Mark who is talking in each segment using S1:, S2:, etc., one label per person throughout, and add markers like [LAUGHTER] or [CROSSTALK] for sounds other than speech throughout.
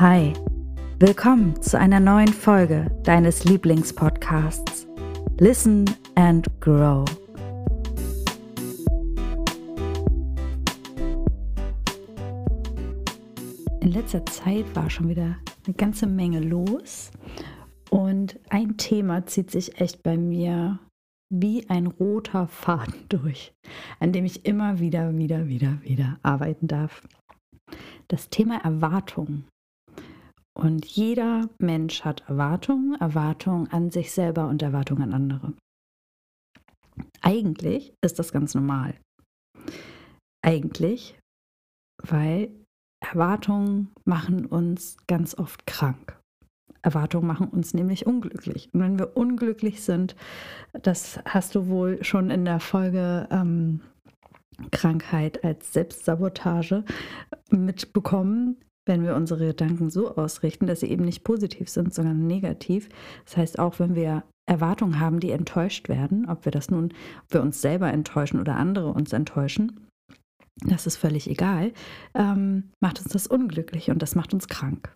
S1: Hi, willkommen zu einer neuen Folge deines Lieblingspodcasts Listen and Grow. In letzter Zeit war schon wieder eine ganze Menge los und ein Thema zieht sich echt bei mir wie ein roter Faden [LAUGHS] durch, an dem ich immer wieder, wieder, wieder, wieder arbeiten darf. Das Thema Erwartung. Und jeder Mensch hat Erwartungen, Erwartungen an sich selber und Erwartungen an andere. Eigentlich ist das ganz normal. Eigentlich, weil Erwartungen machen uns ganz oft krank. Erwartungen machen uns nämlich unglücklich. Und wenn wir unglücklich sind, das hast du wohl schon in der Folge ähm, Krankheit als Selbstsabotage mitbekommen, wenn wir unsere Gedanken so ausrichten, dass sie eben nicht positiv sind, sondern negativ. Das heißt, auch wenn wir Erwartungen haben, die enttäuscht werden, ob wir das nun, ob wir uns selber enttäuschen oder andere uns enttäuschen, das ist völlig egal, ähm, macht uns das unglücklich und das macht uns krank.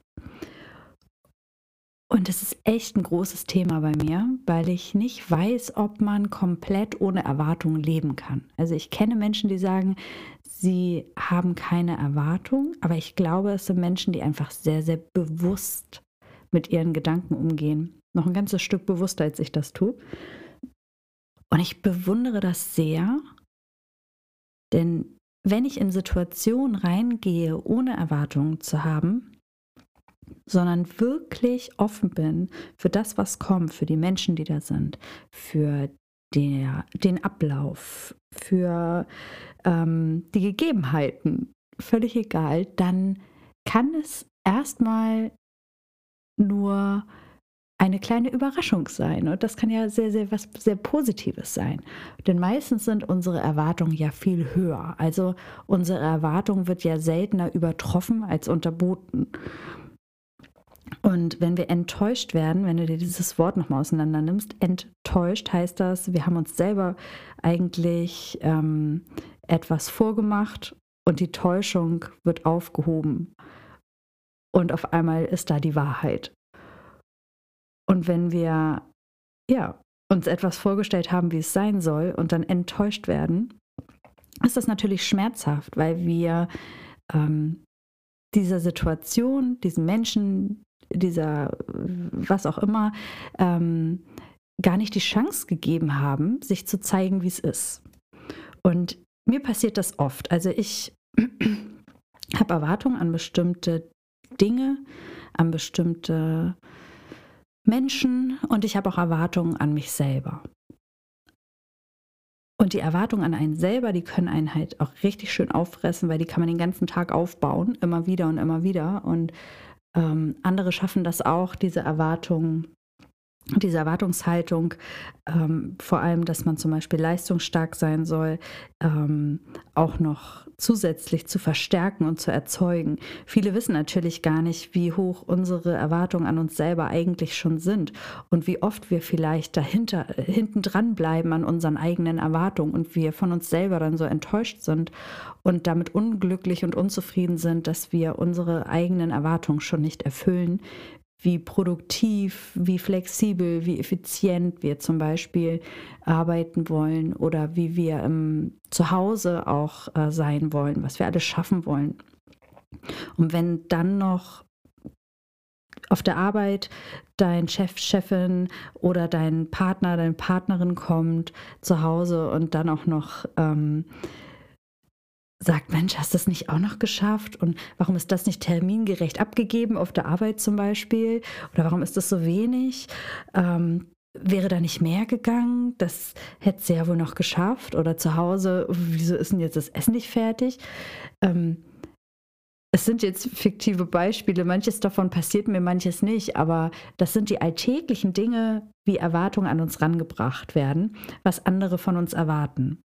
S1: Und das ist echt ein großes Thema bei mir, weil ich nicht weiß, ob man komplett ohne Erwartungen leben kann. Also ich kenne Menschen, die sagen, sie haben keine Erwartung, aber ich glaube, es sind Menschen, die einfach sehr, sehr bewusst mit ihren Gedanken umgehen. Noch ein ganzes Stück bewusster, als ich das tue. Und ich bewundere das sehr, denn wenn ich in Situationen reingehe, ohne Erwartungen zu haben, sondern wirklich offen bin für das, was kommt, für die Menschen, die da sind, für der, den Ablauf, für ähm, die Gegebenheiten, völlig egal, dann kann es erstmal nur eine kleine Überraschung sein. Und das kann ja sehr, sehr was sehr Positives sein. Denn meistens sind unsere Erwartungen ja viel höher. Also unsere Erwartung wird ja seltener übertroffen als unterboten. Und wenn wir enttäuscht werden, wenn du dir dieses Wort nochmal auseinander nimmst, enttäuscht heißt das, wir haben uns selber eigentlich ähm, etwas vorgemacht und die Täuschung wird aufgehoben. Und auf einmal ist da die Wahrheit. Und wenn wir ja, uns etwas vorgestellt haben, wie es sein soll, und dann enttäuscht werden, ist das natürlich schmerzhaft, weil wir ähm, dieser Situation, diesen Menschen, dieser, was auch immer, ähm, gar nicht die Chance gegeben haben, sich zu zeigen, wie es ist. Und mir passiert das oft. Also ich [CLEARS THROAT] habe Erwartungen an bestimmte Dinge, an bestimmte Menschen und ich habe auch Erwartungen an mich selber. Und die Erwartungen an einen selber, die können einen halt auch richtig schön auffressen, weil die kann man den ganzen Tag aufbauen, immer wieder und immer wieder. Und ähm, andere schaffen das auch, diese Erwartungen diese Erwartungshaltung, ähm, vor allem, dass man zum Beispiel leistungsstark sein soll, ähm, auch noch zusätzlich zu verstärken und zu erzeugen. Viele wissen natürlich gar nicht, wie hoch unsere Erwartungen an uns selber eigentlich schon sind und wie oft wir vielleicht dahinter, hinten dran bleiben an unseren eigenen Erwartungen und wir von uns selber dann so enttäuscht sind und damit unglücklich und unzufrieden sind, dass wir unsere eigenen Erwartungen schon nicht erfüllen, wie produktiv, wie flexibel, wie effizient wir zum Beispiel arbeiten wollen oder wie wir im Zuhause auch äh, sein wollen, was wir alles schaffen wollen. Und wenn dann noch auf der Arbeit dein Chef, Chefin oder dein Partner, deine Partnerin kommt zu Hause und dann auch noch ähm, sagt, Mensch, hast du das nicht auch noch geschafft? Und warum ist das nicht termingerecht abgegeben auf der Arbeit zum Beispiel? Oder warum ist das so wenig? Ähm, wäre da nicht mehr gegangen? Das hätte sie ja wohl noch geschafft. Oder zu Hause, wieso ist denn jetzt das Essen nicht fertig? Ähm, es sind jetzt fiktive Beispiele, manches davon passiert mir, manches nicht, aber das sind die alltäglichen Dinge, wie Erwartungen an uns rangebracht werden, was andere von uns erwarten.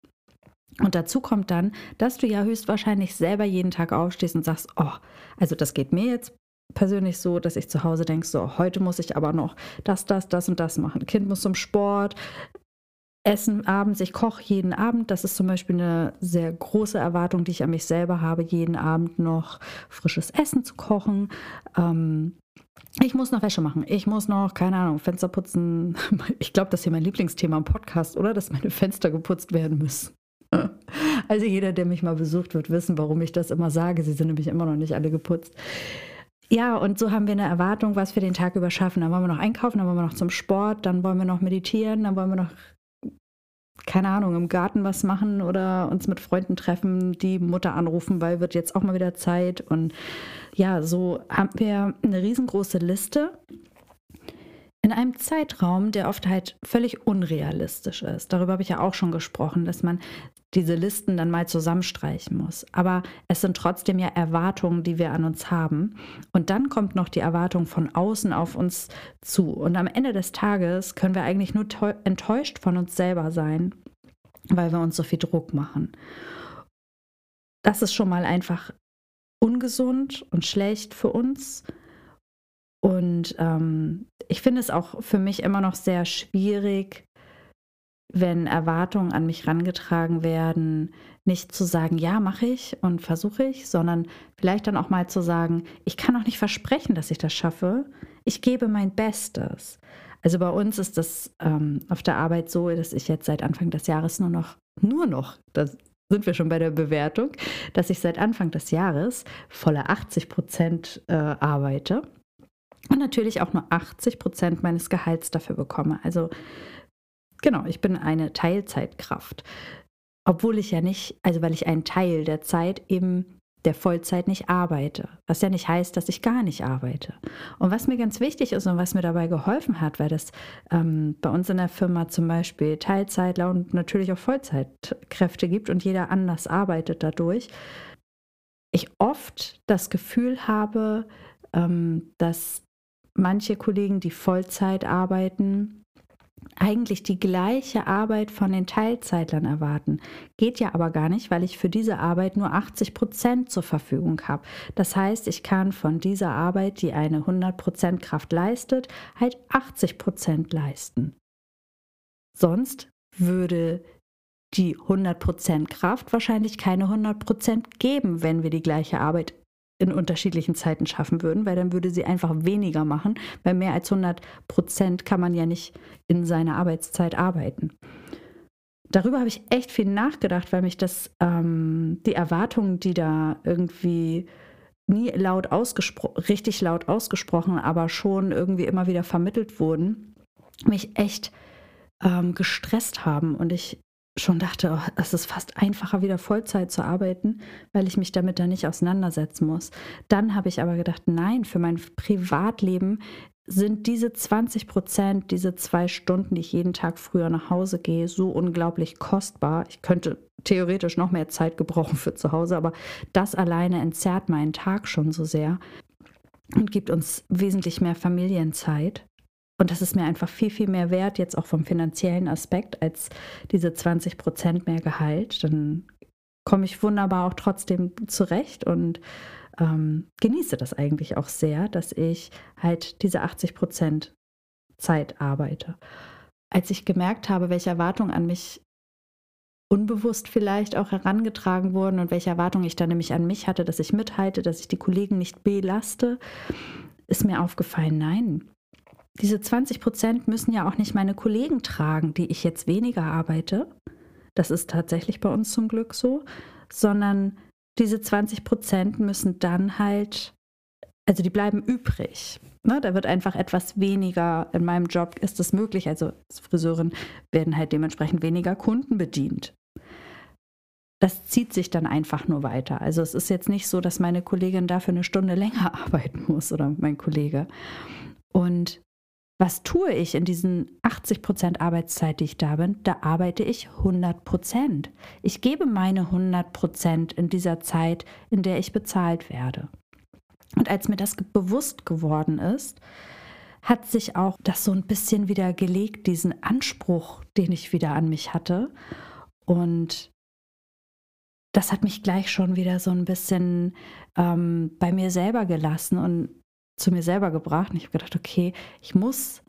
S1: Und dazu kommt dann, dass du ja höchstwahrscheinlich selber jeden Tag aufstehst und sagst, oh, also das geht mir jetzt persönlich so, dass ich zu Hause denke, so, heute muss ich aber noch das, das, das und das machen. Kind muss zum Sport, Essen abends, ich koche jeden Abend. Das ist zum Beispiel eine sehr große Erwartung, die ich an mich selber habe, jeden Abend noch frisches Essen zu kochen. Ähm, ich muss noch Wäsche machen. Ich muss noch, keine Ahnung, Fenster putzen. [LAUGHS] Ich glaube, das ist hier mein Lieblingsthema im Podcast, oder? Dass meine Fenster geputzt werden müssen. Also jeder, der mich mal besucht, wird wissen, warum ich das immer sage. Sie sind nämlich immer noch nicht alle geputzt. Ja, und so haben wir eine Erwartung, was wir den Tag über schaffen. Dann wollen wir noch einkaufen, dann wollen wir noch zum Sport, dann wollen wir noch meditieren, dann wollen wir noch keine Ahnung, im Garten was machen oder uns mit Freunden treffen, die Mutter anrufen, weil wird jetzt auch mal wieder Zeit. Und ja, so haben wir eine riesengroße Liste in einem Zeitraum, der oft halt völlig unrealistisch ist. Darüber habe ich ja auch schon gesprochen, dass man diese Listen dann mal zusammenstreichen muss. Aber es sind trotzdem ja Erwartungen, die wir an uns haben. Und dann kommt noch die Erwartung von außen auf uns zu. Und am Ende des Tages können wir eigentlich nur enttäuscht von uns selber sein, weil wir uns so viel Druck machen. Das ist schon mal einfach ungesund und schlecht für uns. Und ähm, ich finde es auch für mich immer noch sehr schwierig, wenn Erwartungen an mich rangetragen werden, nicht zu sagen, ja, mache ich und versuche ich, sondern vielleicht dann auch mal zu sagen, ich kann auch nicht versprechen, dass ich das schaffe. Ich gebe mein Bestes. Also bei uns ist das ähm, auf der Arbeit so, dass ich jetzt seit Anfang des Jahres nur noch, nur noch, das sind wir schon bei der Bewertung, dass ich seit Anfang des Jahres volle 80 Prozent äh, arbeite und natürlich auch nur 80 Prozent meines Gehalts dafür bekomme. Also genau, ich bin eine Teilzeitkraft. Obwohl ich ja nicht, also weil ich einen Teil der Zeit eben der Vollzeit nicht arbeite. Was ja nicht heißt, dass ich gar nicht arbeite. Und was mir ganz wichtig ist und was mir dabei geholfen hat, weil das ähm, bei uns in der Firma zum Beispiel Teilzeitler und natürlich auch Vollzeitkräfte gibt und jeder anders arbeitet dadurch, ich oft das Gefühl habe, ähm, dass manche Kollegen, die Vollzeit arbeiten, eigentlich die gleiche Arbeit von den Teilzeitlern erwarten. Geht ja aber gar nicht, weil ich für diese Arbeit nur 80 Prozent zur Verfügung habe. Das heißt, ich kann von dieser Arbeit, die eine 100 Prozent Kraft leistet, halt 80 Prozent leisten. Sonst würde die 100 Prozent Kraft wahrscheinlich keine 100 Prozent geben, wenn wir die gleiche Arbeit in unterschiedlichen Zeiten schaffen würden, weil dann würde sie einfach weniger machen, weil mehr als 100 Prozent kann man ja nicht in seiner Arbeitszeit arbeiten. Darüber habe ich echt viel nachgedacht, weil mich das, ähm, die Erwartungen, die da irgendwie nie laut ausgesprochen, richtig laut ausgesprochen, aber schon irgendwie immer wieder vermittelt wurden, mich echt ähm, gestresst haben und ich schon dachte, oh, es ist fast einfacher, wieder Vollzeit zu arbeiten, weil ich mich damit dann nicht auseinandersetzen muss. Dann habe ich aber gedacht, nein, für mein Privatleben sind diese 20 Prozent, diese zwei Stunden, die ich jeden Tag früher nach Hause gehe, so unglaublich kostbar. Ich könnte theoretisch noch mehr Zeit gebrauchen für zu Hause, aber das alleine entzerrt meinen Tag schon so sehr und gibt uns wesentlich mehr Familienzeit. Und das ist mir einfach viel, viel mehr wert, jetzt auch vom finanziellen Aspekt, als diese 20 Prozent mehr Gehalt. Dann komme ich wunderbar auch trotzdem zurecht und ähm, genieße das eigentlich auch sehr, dass ich halt diese 80 Prozent Zeit arbeite. Als ich gemerkt habe, welche Erwartungen an mich unbewusst vielleicht auch herangetragen wurden und welche Erwartungen ich dann nämlich an mich hatte, dass ich mithalte, dass ich die Kollegen nicht belaste, ist mir aufgefallen, nein, diese 20 Prozent müssen ja auch nicht meine Kollegen tragen, die ich jetzt weniger arbeite. Das ist tatsächlich bei uns zum Glück so, sondern diese 20 Prozent müssen dann halt, also die bleiben übrig. Ne, da wird einfach etwas weniger in meinem Job ist es möglich. Also als Friseurin werden halt dementsprechend weniger Kunden bedient. Das zieht sich dann einfach nur weiter. Also es ist jetzt nicht so, dass meine Kollegin dafür eine Stunde länger [LAUGHS] arbeiten muss oder mein Kollege. Und was tue ich in diesen 80 Prozent Arbeitszeit, die ich da bin? Da arbeite ich 100 Prozent. Ich gebe meine 100 Prozent in dieser Zeit, in der ich bezahlt werde. Und als mir das bewusst geworden ist, hat sich auch das so ein bisschen wieder gelegt, diesen Anspruch, den ich wieder an mich hatte. Und das hat mich gleich schon wieder so ein bisschen ähm, bei mir selber gelassen und zu mir selber gebracht. Und ich habe gedacht, okay, ich muss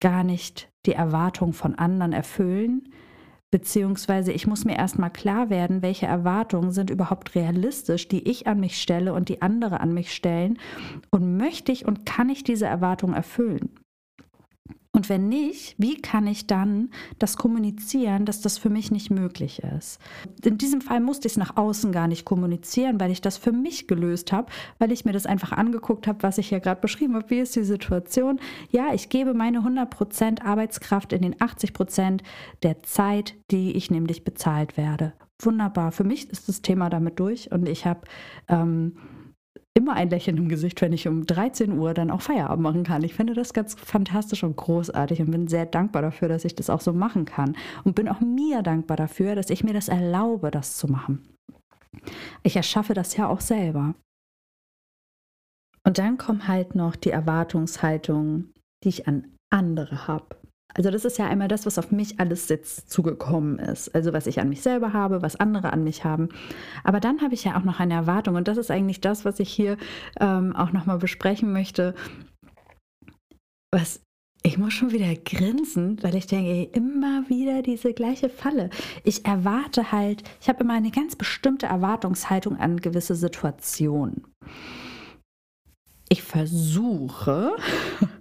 S1: gar nicht die Erwartung von anderen erfüllen, beziehungsweise ich muss mir erstmal klar werden, welche Erwartungen sind überhaupt realistisch, die ich an mich stelle und die andere an mich stellen und möchte ich und kann ich diese Erwartungen erfüllen. Und wenn nicht, wie kann ich dann das kommunizieren, dass das für mich nicht möglich ist? In diesem Fall musste ich es nach außen gar nicht kommunizieren, weil ich das für mich gelöst habe, weil ich mir das einfach angeguckt habe, was ich hier gerade beschrieben habe. Wie ist die Situation? Ja, ich gebe meine 100% Arbeitskraft in den 80% der Zeit, die ich nämlich bezahlt werde. Wunderbar. Für mich ist das Thema damit durch und ich habe... Ähm, immer ein Lächeln im Gesicht, wenn ich um 13 Uhr dann auch Feierabend machen kann. Ich finde das ganz fantastisch und großartig und bin sehr dankbar dafür, dass ich das auch so machen kann. Und bin auch mir dankbar dafür, dass ich mir das erlaube, das zu machen. Ich erschaffe das ja auch selber. Und dann kommt halt noch die Erwartungshaltung, die ich an andere habe. Also das ist ja einmal das, was auf mich alles jetzt zugekommen ist. Also was ich an mich selber habe, was andere an mich haben. Aber dann habe ich ja auch noch eine Erwartung und das ist eigentlich das, was ich hier ähm, auch nochmal besprechen möchte. Was ich muss schon wieder grinsen, weil ich denke, immer wieder diese gleiche Falle. Ich erwarte halt, ich habe immer eine ganz bestimmte Erwartungshaltung an gewisse Situationen. Ich versuche, [LAUGHS]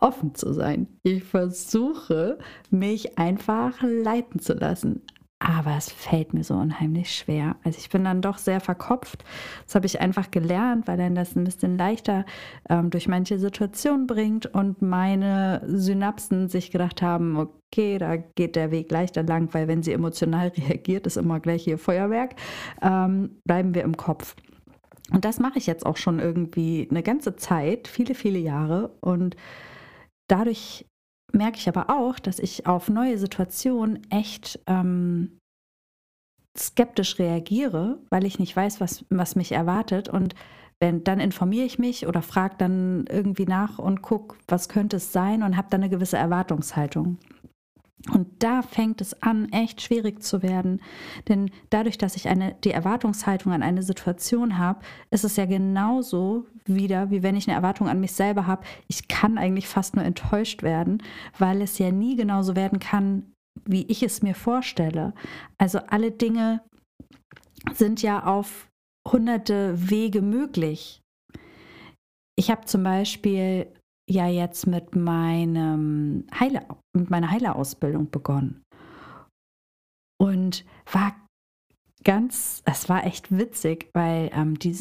S1: offen zu sein. Ich versuche, mich einfach leiten zu lassen. Aber es fällt mir so unheimlich schwer. Also ich bin dann doch sehr verkopft. Das habe ich einfach gelernt, weil dann das ein bisschen leichter ähm, durch manche Situationen bringt und meine Synapsen sich gedacht haben, okay, da geht der Weg leichter lang, weil wenn sie emotional [LAUGHS] reagiert, ist immer gleich hier Feuerwerk, ähm, bleiben wir im Kopf. Und das mache ich jetzt auch schon irgendwie eine ganze Zeit, viele, viele Jahre. Und dadurch merke ich aber auch, dass ich auf neue Situationen echt ähm, skeptisch reagiere, weil ich nicht weiß, was, was mich erwartet. Und wenn, dann informiere ich mich oder frage dann irgendwie nach und gucke, was könnte es sein und habe dann eine gewisse Erwartungshaltung. Und da fängt es an, echt schwierig zu werden. Denn dadurch, dass ich eine, die Erwartungshaltung an eine Situation habe, ist es ja genauso wieder, wie wenn ich eine Erwartung an mich selber habe. Ich kann eigentlich fast nur enttäuscht werden, weil es ja nie genauso werden kann, wie ich es mir vorstelle. Also alle Dinge sind ja auf hunderte Wege möglich. Ich habe zum Beispiel ja jetzt mit meinem Heile, mit meiner Heilerausbildung begonnen. Und war ganz, es war echt witzig, weil ähm, die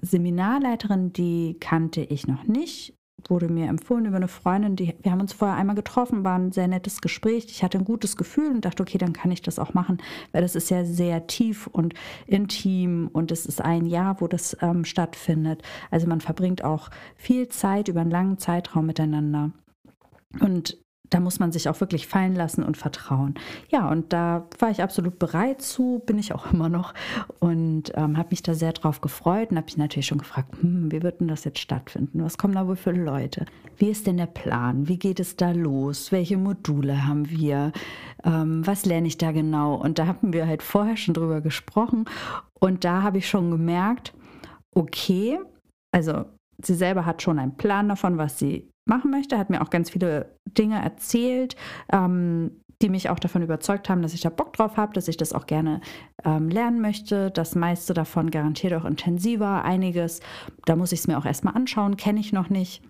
S1: Seminarleiterin, die kannte ich noch nicht wurde mir empfohlen über eine Freundin, die, wir haben uns vorher einmal getroffen, war ein sehr nettes Gespräch. Ich hatte ein gutes Gefühl und dachte, okay, dann kann ich das auch machen, weil das ist ja sehr tief und intim und es ist ein Jahr, wo das ähm, stattfindet. Also man verbringt auch viel Zeit über einen langen Zeitraum miteinander. Und da muss man sich auch wirklich fallen lassen und vertrauen. Ja, und da war ich absolut bereit zu, bin ich auch [LAUGHS] immer noch und ähm, habe mich da sehr drauf gefreut und habe mich natürlich schon gefragt, hm, wie wird denn das jetzt stattfinden? Was kommen da wohl für Leute? Wie ist denn der Plan? Wie geht es da los? Welche Module haben wir? Ähm, was lerne ich da genau? Und da haben wir halt vorher schon drüber gesprochen und da habe ich schon gemerkt, okay, also sie selber hat schon einen Plan davon, was sie machen möchte, hat mir auch ganz viele Dinge erzählt, ähm, die mich auch davon überzeugt haben, dass ich da Bock drauf habe, dass ich das auch gerne ähm, lernen möchte. Das meiste davon garantiert auch intensiver. Einiges, da muss ich es mir auch erstmal anschauen, kenne ich noch nicht.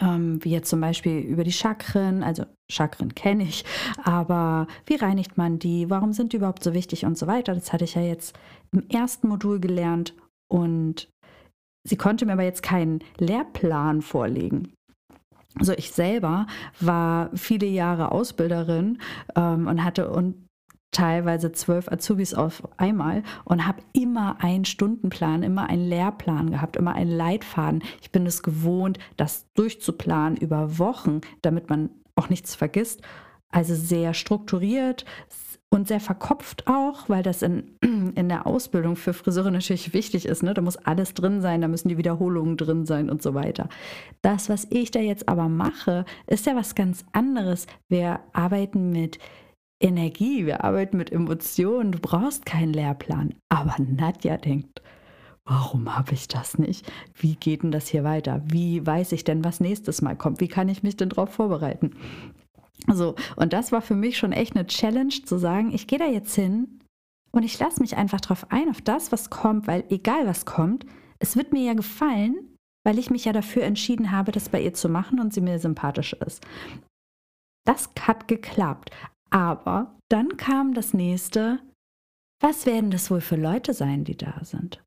S1: Ähm, wie jetzt zum Beispiel über die Chakren, also Chakren kenne ich, aber wie reinigt man die, warum sind die überhaupt so wichtig und so weiter. Das hatte ich ja jetzt im ersten Modul gelernt und sie konnte mir aber jetzt keinen Lehrplan vorlegen. Also ich selber war viele Jahre Ausbilderin ähm, und hatte und teilweise zwölf Azubis auf einmal und habe immer einen Stundenplan, immer einen Lehrplan gehabt, immer einen Leitfaden. Ich bin es gewohnt, das durchzuplanen über Wochen, damit man auch nichts vergisst. Also sehr strukturiert, und sehr verkopft auch, weil das in, [CLEARS THROAT] in der Ausbildung für Friseure natürlich wichtig ist. Ne? Da muss alles drin sein, da müssen die Wiederholungen drin sein und so weiter. Das, was ich da jetzt aber mache, ist ja was ganz anderes. Wir arbeiten mit Energie, wir arbeiten mit Emotionen. Du brauchst keinen Lehrplan. Aber Nadja denkt, warum habe ich das nicht? Wie geht denn das hier weiter? Wie weiß ich denn, was nächstes Mal kommt? Wie kann ich mich denn darauf vorbereiten? So, und das war für mich schon echt eine Challenge zu sagen, ich gehe da jetzt hin und ich lasse mich einfach drauf ein, auf das, was kommt, weil egal was kommt, es wird mir ja gefallen, weil ich mich ja dafür entschieden habe, das bei ihr zu machen und sie mir sympathisch ist. Das hat geklappt. Aber dann kam das nächste, was werden das wohl für Leute sein, die da sind?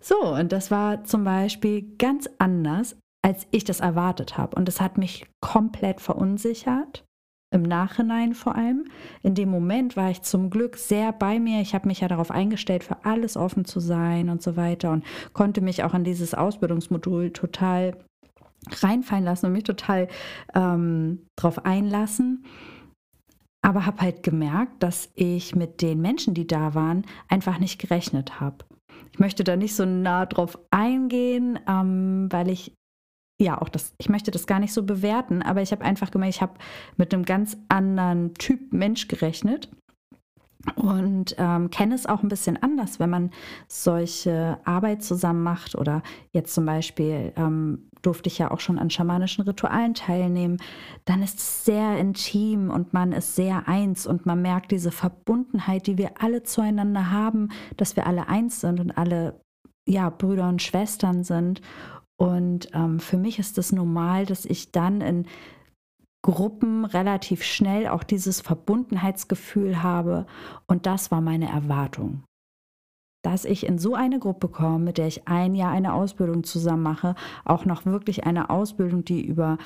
S1: So, und das war zum Beispiel ganz anders, als ich das erwartet habe. Und es hat mich komplett verunsichert, im Nachhinein vor allem. In dem Moment war ich zum Glück sehr bei mir. Ich habe mich ja darauf eingestellt, für alles offen zu sein und so weiter und konnte mich auch an dieses Ausbildungsmodul total reinfallen lassen und mich total ähm, darauf einlassen. Aber habe halt gemerkt, dass ich mit den Menschen, die da waren, einfach nicht gerechnet habe. Ich möchte da nicht so nah drauf eingehen, ähm, weil ich ja auch das, ich möchte das gar nicht so bewerten, aber ich habe einfach gemerkt, ich habe mit einem ganz anderen Typ Mensch gerechnet und ähm, kenne es auch ein bisschen anders, wenn man solche Arbeit zusammen macht oder jetzt zum Beispiel ähm, durfte ich ja auch schon an schamanischen Ritualen teilnehmen, dann ist es sehr intim und man ist sehr eins und man merkt diese Verbundenheit, die wir alle zueinander haben, dass wir alle eins sind und alle ja Brüder und Schwestern sind und ähm, für mich ist es normal, dass ich dann in Gruppen relativ schnell auch dieses Verbundenheitsgefühl habe. Und das war meine Erwartung. Dass ich in so eine Gruppe komme, mit der ich ein Jahr eine Ausbildung zusammen mache, auch noch wirklich eine Ausbildung, die über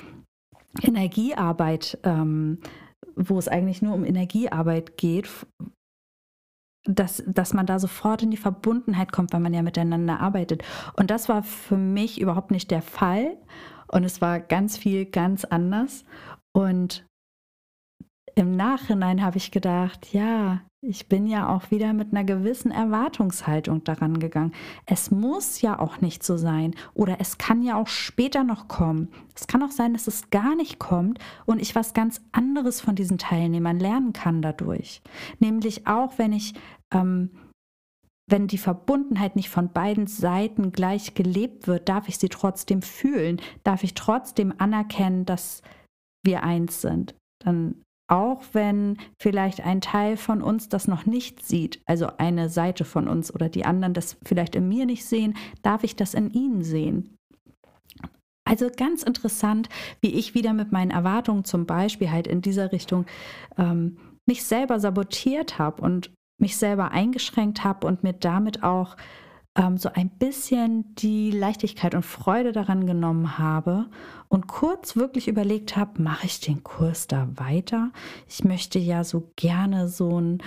S1: Energiearbeit, ähm, wo es eigentlich nur um Energiearbeit geht, dass, dass man da sofort in die Verbundenheit kommt, weil man ja miteinander arbeitet. Und das war für mich überhaupt nicht der Fall. Und es war ganz viel ganz anders. Und im Nachhinein habe ich gedacht, ja, ich bin ja auch wieder mit einer gewissen Erwartungshaltung daran gegangen. Es muss ja auch nicht so sein oder es kann ja auch später noch kommen. Es kann auch sein, dass es gar nicht kommt und ich was ganz anderes von diesen Teilnehmern lernen kann dadurch. Nämlich auch, wenn ich, ähm, wenn die Verbundenheit nicht von beiden Seiten gleich gelebt wird, darf ich sie trotzdem fühlen, darf ich trotzdem anerkennen, dass wir eins sind. Dann auch wenn vielleicht ein Teil von uns das noch nicht sieht, also eine Seite von uns oder die anderen das vielleicht in mir nicht sehen, darf ich das in ihnen sehen. Also ganz interessant, wie ich wieder mit meinen Erwartungen zum Beispiel halt in dieser Richtung ähm, mich selber sabotiert habe und mich selber eingeschränkt habe und mir damit auch ähm, so ein bisschen die Leichtigkeit und Freude daran genommen habe und kurz wirklich überlegt habe, mache ich den Kurs da weiter? Ich möchte ja so gerne so ein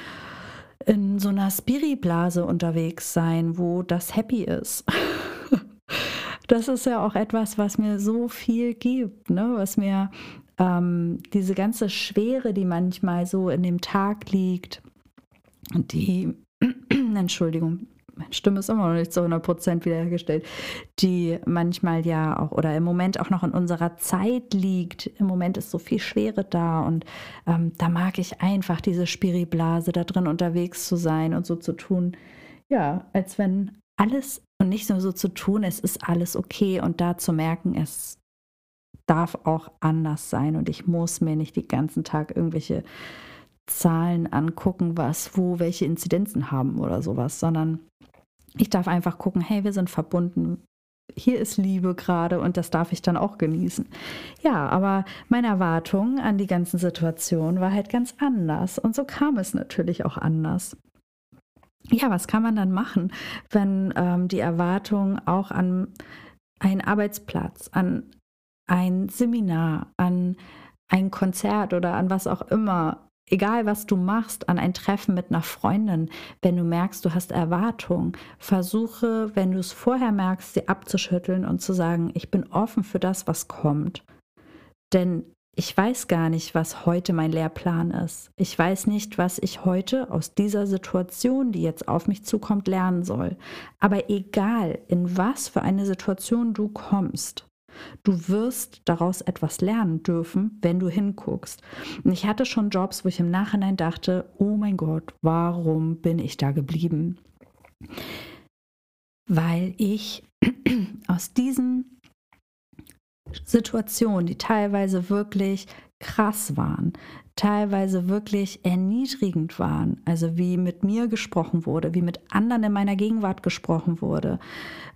S1: in so einer Spiri-Blase unterwegs sein, wo das happy ist. [LAUGHS] das ist ja auch etwas, was mir so viel gibt, ne? was mir ähm, diese ganze Schwere, die manchmal so in dem Tag liegt, die, [CLEARS THROAT] Entschuldigung, meine Stimme ist immer noch nicht zu 100 Prozent wiederhergestellt, die manchmal ja auch oder im Moment auch noch in unserer Zeit liegt. Im Moment ist so viel Schwere da und ähm, da mag ich einfach diese Spiriblase da drin unterwegs zu sein und so zu tun, ja, als wenn alles und nicht nur so zu tun, es ist alles okay und da zu merken, es darf auch anders sein und ich muss mir nicht den ganzen Tag irgendwelche Zahlen angucken, was wo welche Inzidenzen haben oder sowas, sondern ich darf einfach gucken, hey, wir sind verbunden. Hier ist Liebe gerade und das darf ich dann auch genießen. Ja, aber meine Erwartung an die ganzen Situationen war halt ganz anders und so kam es natürlich auch anders. Ja, was kann man dann machen, wenn ähm, die Erwartung auch an einen Arbeitsplatz, an ein Seminar, an ein Konzert oder an was auch immer egal was du machst, an ein Treffen mit einer Freundin, wenn du merkst, du hast Erwartungen, versuche, wenn du es vorher merkst, sie abzuschütteln und zu sagen, ich bin offen für das, was kommt. Denn ich weiß gar nicht, was heute mein Lehrplan ist. Ich weiß nicht, was ich heute aus dieser Situation, die jetzt auf mich zukommt, lernen soll. Aber egal, in was für eine Situation du kommst, Du wirst daraus etwas lernen dürfen, wenn du hinguckst. Und ich hatte schon Jobs, wo ich im Nachhinein dachte, oh mein Gott, warum bin ich da geblieben? Weil ich [CLEARS THROAT] aus diesen Situationen, die teilweise wirklich krass waren, teilweise wirklich erniedrigend waren, also wie mit mir gesprochen wurde, wie mit anderen in meiner Gegenwart gesprochen wurde.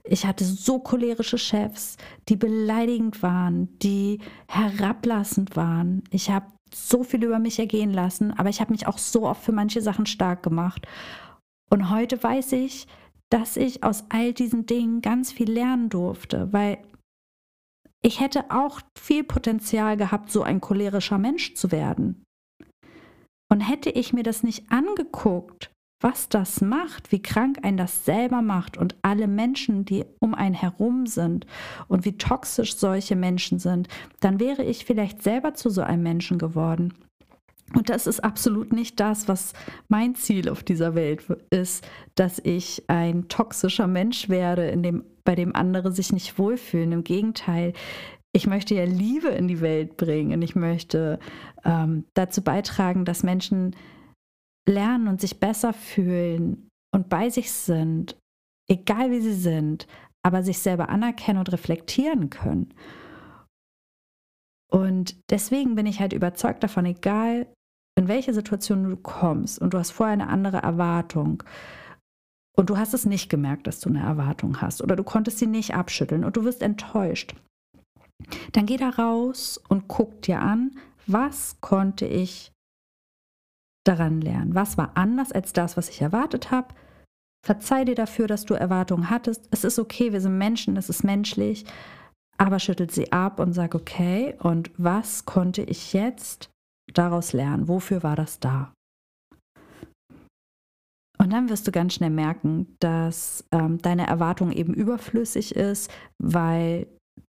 S1: Ich hatte so cholerische Chefs, die beleidigend waren, die herablassend waren. Ich habe so viel über mich ergehen lassen, aber ich habe mich auch so oft für manche Sachen stark gemacht. Und heute weiß ich, dass ich aus all diesen Dingen ganz viel lernen durfte, weil ich hätte auch viel Potenzial gehabt, so ein cholerischer Mensch zu werden. Und hätte ich mir das nicht angeguckt, was das macht, wie krank ein das selber macht und alle Menschen, die um einen herum sind und wie toxisch solche Menschen sind, dann wäre ich vielleicht selber zu so einem Menschen geworden. Und das ist absolut nicht das, was mein Ziel auf dieser Welt ist, dass ich ein toxischer Mensch werde, in dem, bei dem andere sich nicht wohlfühlen. Im Gegenteil, ich möchte ja Liebe in die Welt bringen. Ich möchte ähm, dazu beitragen, dass Menschen lernen und sich besser fühlen und bei sich sind, egal wie sie sind, aber sich selber anerkennen und reflektieren können. Und deswegen bin ich halt überzeugt davon, egal in welche Situation du kommst und du hast vorher eine andere Erwartung und du hast es nicht gemerkt, dass du eine Erwartung hast oder du konntest sie nicht abschütteln und du wirst enttäuscht, dann geh da raus und guck dir an, was konnte ich daran lernen? Was war anders als das, was ich erwartet habe? Verzeih dir dafür, dass du Erwartungen hattest. Es ist okay, wir sind Menschen, es ist menschlich, aber schüttel sie ab und sag, okay, und was konnte ich jetzt daraus lernen? Wofür war das da? Und dann wirst du ganz schnell merken, dass ähm, deine Erwartung eben überflüssig ist, weil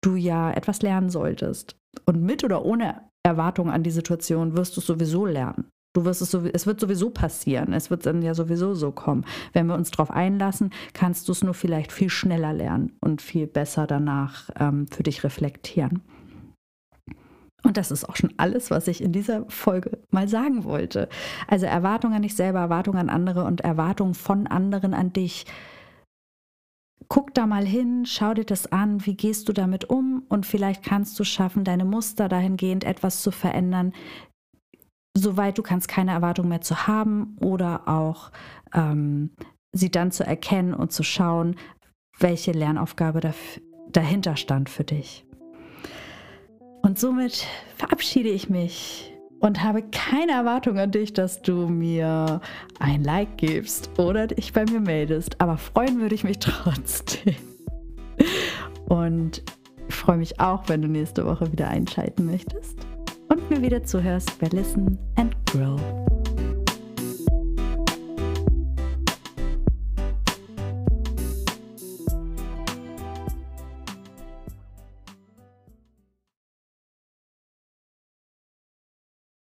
S1: du ja etwas lernen solltest. Und mit oder ohne Erwartung an die Situation wirst du es sowieso lernen. Du wirst es, so, es wird sowieso passieren. Es wird dann ja sowieso so kommen. Wenn wir uns darauf einlassen, kannst du es nur vielleicht viel schneller lernen und viel besser danach ähm, für dich reflektieren. Und das ist auch schon alles, was ich in dieser Folge mal sagen wollte. Also Erwartungen an dich selber, Erwartungen an andere und Erwartungen von anderen an dich. Guck da mal hin, schau dir das an, wie gehst du damit um und vielleicht kannst du schaffen, deine Muster dahingehend etwas zu verändern, soweit du kannst, keine Erwartung mehr zu haben oder auch ähm, sie dann zu erkennen und zu schauen, welche Lernaufgabe dahinter stand für dich. Und somit verabschiede ich mich und habe keine Erwartung an dich, dass du mir ein Like gibst oder dich bei mir meldest. Aber freuen würde ich mich [LAUGHS] trotzdem. Und ich freue mich auch, wenn du nächste Woche wieder einschalten möchtest und mir wieder zuhörst bei Listen and Grow.